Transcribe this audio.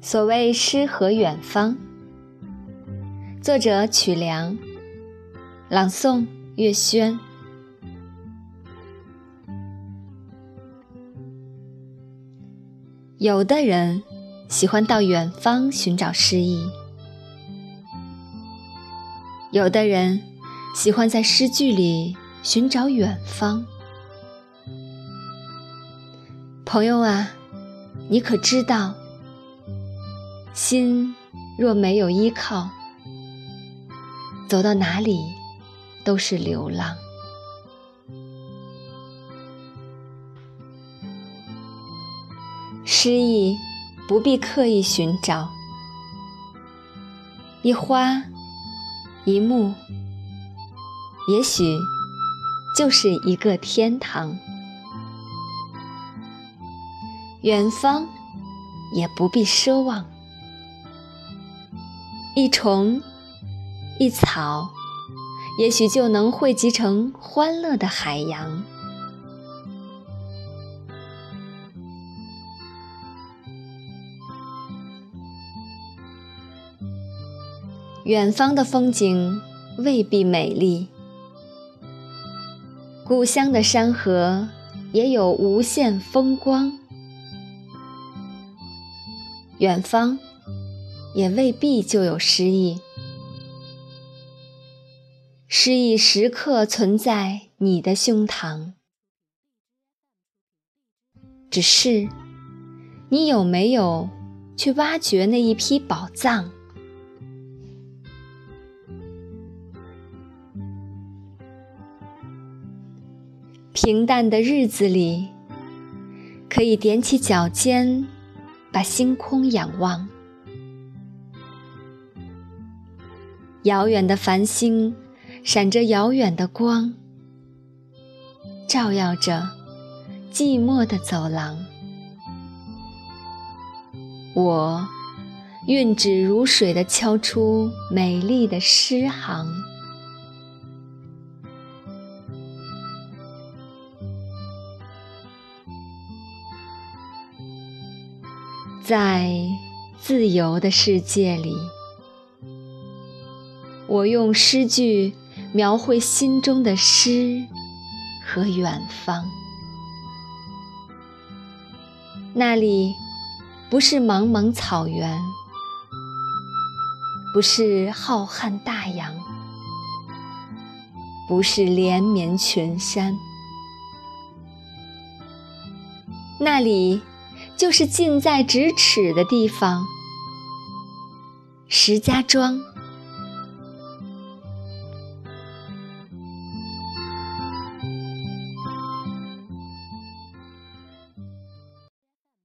所谓诗和远方，作者曲梁，朗诵月轩。有的人喜欢到远方寻找诗意，有的人喜欢在诗句里寻找远方。朋友啊，你可知道？心若没有依靠，走到哪里都是流浪。诗意不必刻意寻找，一花一木，也许就是一个天堂。远方也不必奢望。一虫，一草，也许就能汇集成欢乐的海洋。远方的风景未必美丽，故乡的山河也有无限风光。远方。也未必就有诗意，诗意时刻存在你的胸膛，只是你有没有去挖掘那一批宝藏？平淡的日子里，可以踮起脚尖，把星空仰望。遥远的繁星，闪着遥远的光，照耀着寂寞的走廊。我运指如水的敲出美丽的诗行，在自由的世界里。我用诗句描绘心中的诗和远方，那里不是茫茫草原，不是浩瀚大洋，不是连绵群山，那里就是近在咫尺的地方——石家庄。